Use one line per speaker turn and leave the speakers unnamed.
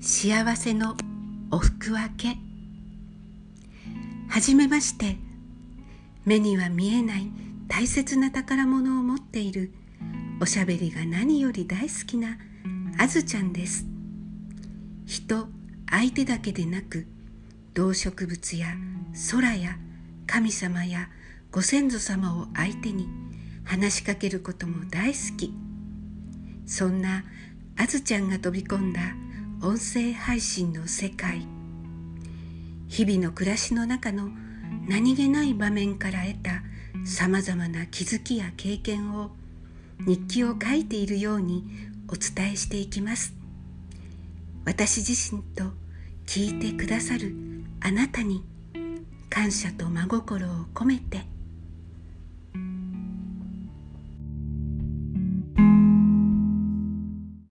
幸せのお服分け。はじめまして。目には見えない大切な宝物を持っている。おしゃべりが何より大好きなあずちゃんです。人相手だけでなく動植物や空や神様やご先祖様を相手に話しかけることも大好き。そんなあずちゃんが飛び込んだ音声配信の世界。日々の暮らしの中の何気ない場面から得たさまざまな気づきや経験を日記を書いているようにお伝えしていきます。私自身と聞いてくださるあなたに感謝と真心を込めて「